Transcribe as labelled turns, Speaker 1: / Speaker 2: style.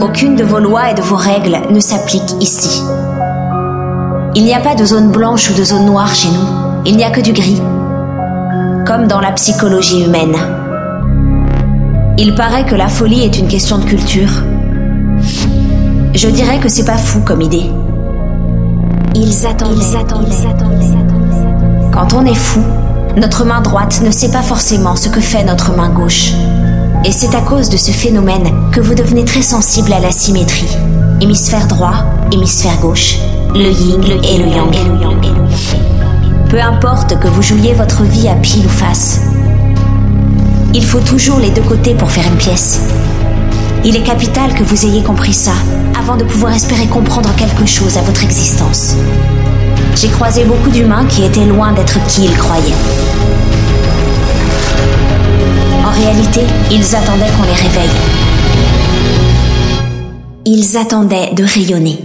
Speaker 1: Aucune de vos lois et de vos règles ne s'applique ici. Il n'y a pas de zone blanche ou de zone noire chez nous. Il n'y a que du gris. Comme dans la psychologie humaine. Il paraît que la folie est une question de culture. Je dirais que c'est pas fou comme idée. Ils attendent, ils attendent, ils attendent. Quand on est fou, notre main droite ne sait pas forcément ce que fait notre main gauche. Et c'est à cause de ce phénomène que vous devenez très sensible à la symétrie. Hémisphère droit, hémisphère gauche, le yin et le yang. Peu importe que vous jouiez votre vie à pile ou face. Il faut toujours les deux côtés pour faire une pièce. Il est capital que vous ayez compris ça avant de pouvoir espérer comprendre quelque chose à votre existence. J'ai croisé beaucoup d'humains qui étaient loin d'être qui ils croyaient. Ils attendaient qu'on les réveille. Ils attendaient de rayonner.